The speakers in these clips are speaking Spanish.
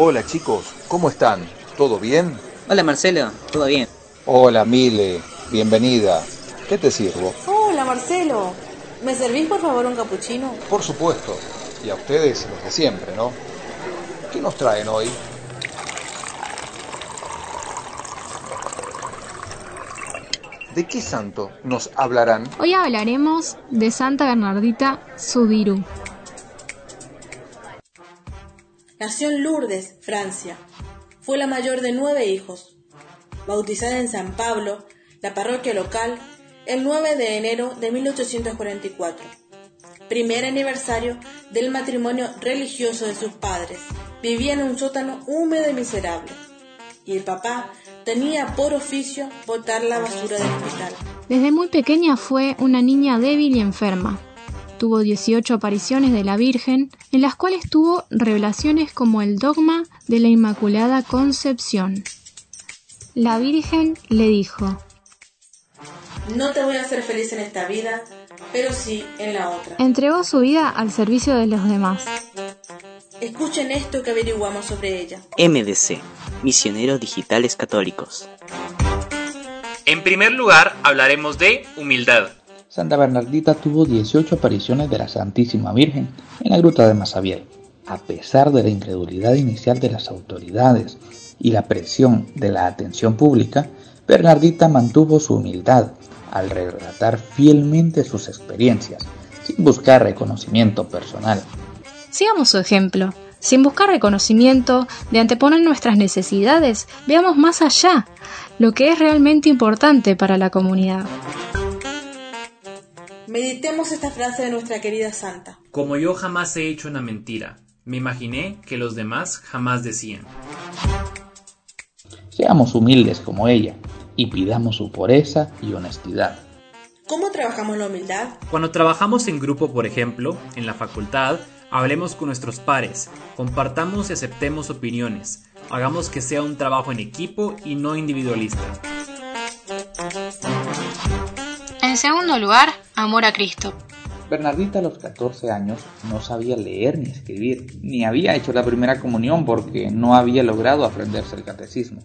Hola chicos, ¿cómo están? ¿Todo bien? Hola Marcelo, ¿todo bien? Hola Mile, bienvenida. ¿Qué te sirvo? Hola Marcelo, ¿me servís por favor un capuchino? Por supuesto, y a ustedes los de siempre, ¿no? ¿Qué nos traen hoy? ¿De qué santo nos hablarán? Hoy hablaremos de Santa Bernardita Sudiru. Nació en Lourdes, Francia. Fue la mayor de nueve hijos. Bautizada en San Pablo, la parroquia local, el 9 de enero de 1844. Primer aniversario del matrimonio religioso de sus padres. Vivía en un sótano húmedo y miserable. Y el papá tenía por oficio botar la basura del hospital. Desde muy pequeña fue una niña débil y enferma. Tuvo 18 apariciones de la Virgen, en las cuales tuvo revelaciones como el dogma de la Inmaculada Concepción. La Virgen le dijo, No te voy a hacer feliz en esta vida, pero sí en la otra. entregó su vida al servicio de los demás. Escuchen esto que averiguamos sobre ella. MDC, Misioneros Digitales Católicos. En primer lugar, hablaremos de humildad. Santa Bernardita tuvo 18 apariciones de la Santísima Virgen en la gruta de Masabiel. A pesar de la incredulidad inicial de las autoridades y la presión de la atención pública, Bernardita mantuvo su humildad al relatar fielmente sus experiencias, sin buscar reconocimiento personal. Sigamos su ejemplo. Sin buscar reconocimiento, de anteponer nuestras necesidades, veamos más allá, lo que es realmente importante para la comunidad. Meditemos esta frase de nuestra querida santa. Como yo jamás he hecho una mentira, me imaginé que los demás jamás decían. Seamos humildes como ella y pidamos su pureza y honestidad. ¿Cómo trabajamos la humildad? Cuando trabajamos en grupo, por ejemplo, en la facultad, hablemos con nuestros pares, compartamos y aceptemos opiniones, hagamos que sea un trabajo en equipo y no individualista. En segundo lugar, amor a Cristo. Bernardita a los 14 años no sabía leer ni escribir, ni había hecho la primera comunión porque no había logrado aprenderse el catecismo.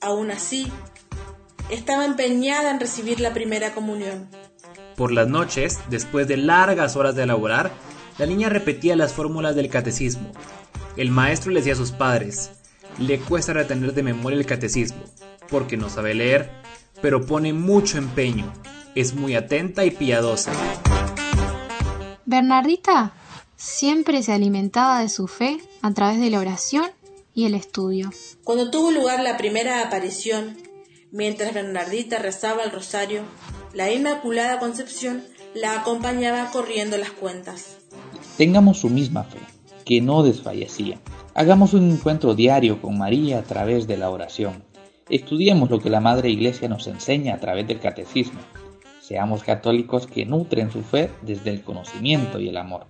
Aún así, estaba empeñada en recibir la primera comunión. Por las noches, después de largas horas de elaborar, la niña repetía las fórmulas del catecismo. El maestro le decía a sus padres, le cuesta retener de memoria el catecismo, porque no sabe leer, pero pone mucho empeño, es muy atenta y piadosa. Bernardita siempre se alimentaba de su fe a través de la oración y el estudio. Cuando tuvo lugar la primera aparición, mientras Bernardita rezaba el rosario, la Inmaculada Concepción la acompañaba corriendo las cuentas. Tengamos su misma fe, que no desfallecía. Hagamos un encuentro diario con María a través de la oración. Estudiemos lo que la Madre Iglesia nos enseña a través del catecismo. Seamos católicos que nutren su fe desde el conocimiento y el amor.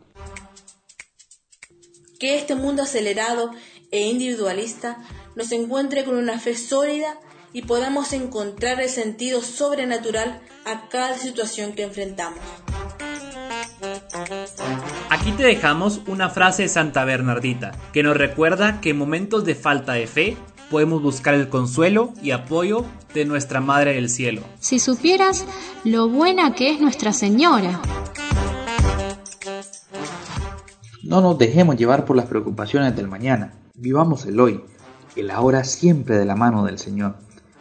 Que este mundo acelerado e individualista nos encuentre con una fe sólida y podamos encontrar el sentido sobrenatural a cada situación que enfrentamos. Aquí te dejamos una frase de Santa Bernardita que nos recuerda que en momentos de falta de fe podemos buscar el consuelo y apoyo de nuestra Madre del Cielo. Si supieras lo buena que es Nuestra Señora. No nos dejemos llevar por las preocupaciones del mañana. Vivamos el hoy, el ahora siempre de la mano del Señor.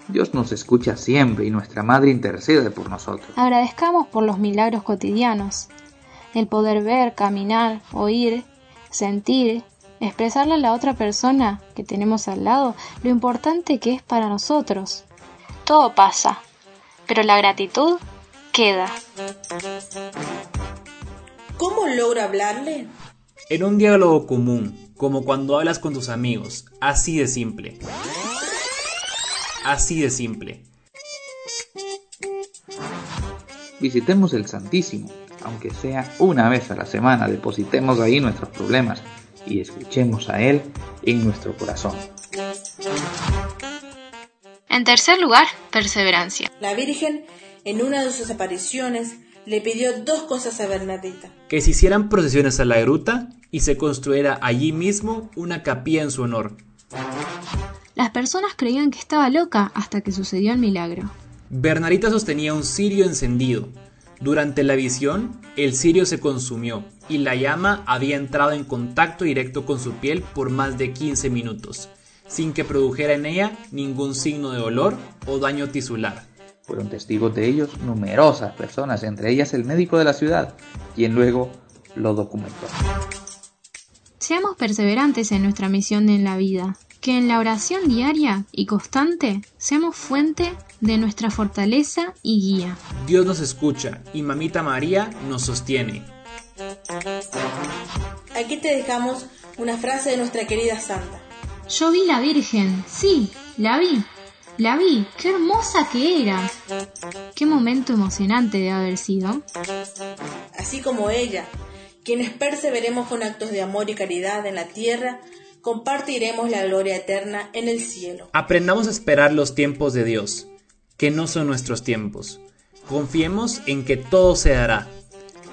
Dios nos escucha siempre y nuestra Madre intercede por nosotros. Agradezcamos por los milagros cotidianos. El poder ver, caminar, oír, sentir, expresarle a la otra persona que tenemos al lado lo importante que es para nosotros. Todo pasa, pero la gratitud queda. ¿Cómo logro hablarle? En un diálogo común, como cuando hablas con tus amigos, así de simple. Así de simple. Visitemos el Santísimo, aunque sea una vez a la semana, depositemos ahí nuestros problemas y escuchemos a Él en nuestro corazón. En tercer lugar, perseverancia. La Virgen, en una de sus apariciones, le pidió dos cosas a Bernardita. Que se hicieran procesiones a la gruta y se construyera allí mismo una capilla en su honor. Las personas creían que estaba loca hasta que sucedió el milagro. Bernardita sostenía un cirio encendido. Durante la visión, el cirio se consumió y la llama había entrado en contacto directo con su piel por más de 15 minutos, sin que produjera en ella ningún signo de olor o daño tisular. Fueron testigos de ellos numerosas personas, entre ellas el médico de la ciudad, quien luego lo documentó. Seamos perseverantes en nuestra misión en la vida, que en la oración diaria y constante seamos fuente de nuestra fortaleza y guía. Dios nos escucha y Mamita María nos sostiene. Aquí te dejamos una frase de nuestra querida Santa. Yo vi la Virgen, sí, la vi, la vi, qué hermosa que era. Qué momento emocionante de haber sido. Así como ella, quienes perseveremos con actos de amor y caridad en la tierra, compartiremos la gloria eterna en el cielo. Aprendamos a esperar los tiempos de Dios, que no son nuestros tiempos. Confiemos en que todo se hará,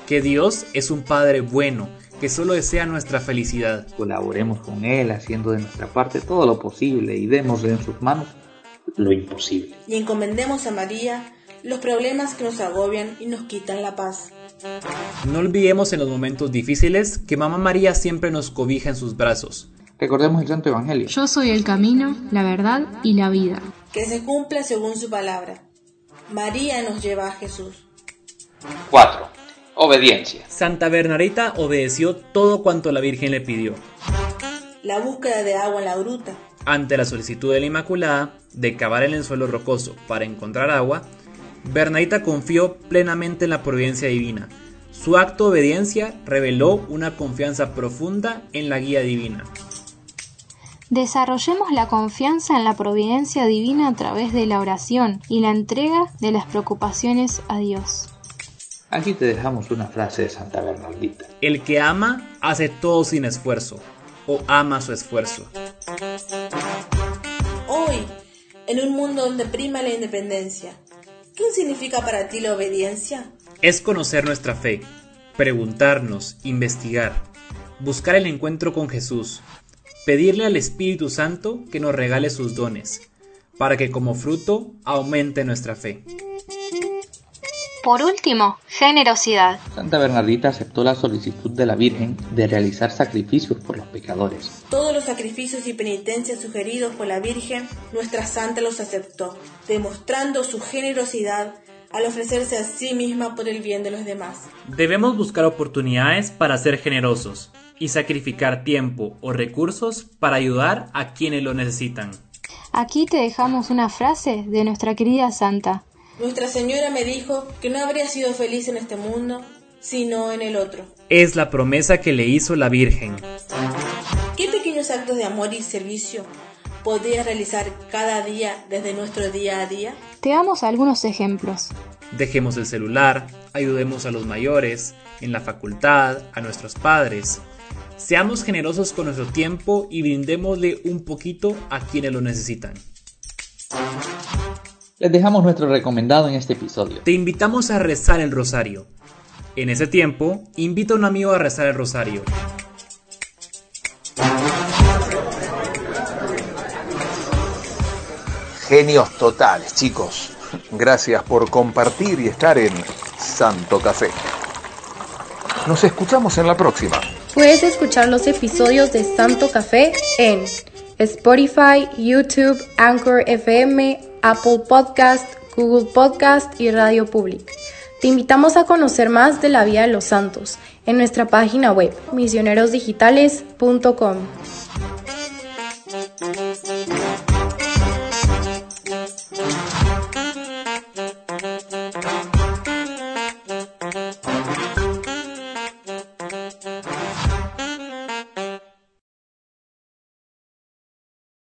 que Dios es un Padre bueno, que solo desea nuestra felicidad. Colaboremos con Él haciendo de nuestra parte todo lo posible y demos en sus manos lo imposible. Y encomendemos a María los problemas que nos agobian y nos quitan la paz. No olvidemos en los momentos difíciles que Mamá María siempre nos cobija en sus brazos. Recordemos el Santo Evangelio. Yo soy el camino, la verdad y la vida. Que se cumpla según su palabra. María nos lleva a Jesús. 4. Obediencia. Santa Bernardita obedeció todo cuanto la Virgen le pidió. La búsqueda de agua en la gruta. Ante la solicitud de la Inmaculada de cavar en el suelo rocoso para encontrar agua, Bernardita confió plenamente en la providencia divina. Su acto de obediencia reveló una confianza profunda en la guía divina. Desarrollemos la confianza en la providencia divina a través de la oración y la entrega de las preocupaciones a Dios. Aquí te dejamos una frase de Santa Bernardita. El que ama hace todo sin esfuerzo o ama su esfuerzo. Hoy, en un mundo donde prima la independencia, ¿qué significa para ti la obediencia? Es conocer nuestra fe, preguntarnos, investigar, buscar el encuentro con Jesús, pedirle al Espíritu Santo que nos regale sus dones, para que como fruto aumente nuestra fe. Por último, generosidad. Santa Bernardita aceptó la solicitud de la Virgen de realizar sacrificios por los pecadores. Todos los sacrificios y penitencias sugeridos por la Virgen, nuestra Santa los aceptó, demostrando su generosidad al ofrecerse a sí misma por el bien de los demás. Debemos buscar oportunidades para ser generosos y sacrificar tiempo o recursos para ayudar a quienes lo necesitan. Aquí te dejamos una frase de nuestra querida Santa. Nuestra Señora me dijo que no habría sido feliz en este mundo, sino en el otro. Es la promesa que le hizo la Virgen. ¿Qué pequeños actos de amor y servicio podrías realizar cada día desde nuestro día a día? Te damos algunos ejemplos. Dejemos el celular, ayudemos a los mayores, en la facultad, a nuestros padres. Seamos generosos con nuestro tiempo y brindémosle un poquito a quienes lo necesitan. Les dejamos nuestro recomendado en este episodio. Te invitamos a rezar el rosario. En ese tiempo, invita a un amigo a rezar el rosario. Genios totales, chicos. Gracias por compartir y estar en Santo Café. Nos escuchamos en la próxima. Puedes escuchar los episodios de Santo Café en Spotify, YouTube, Anchor FM, Apple Podcast, Google Podcast y Radio Public. Te invitamos a conocer más de la vida de los santos en nuestra página web misionerosdigitales.com.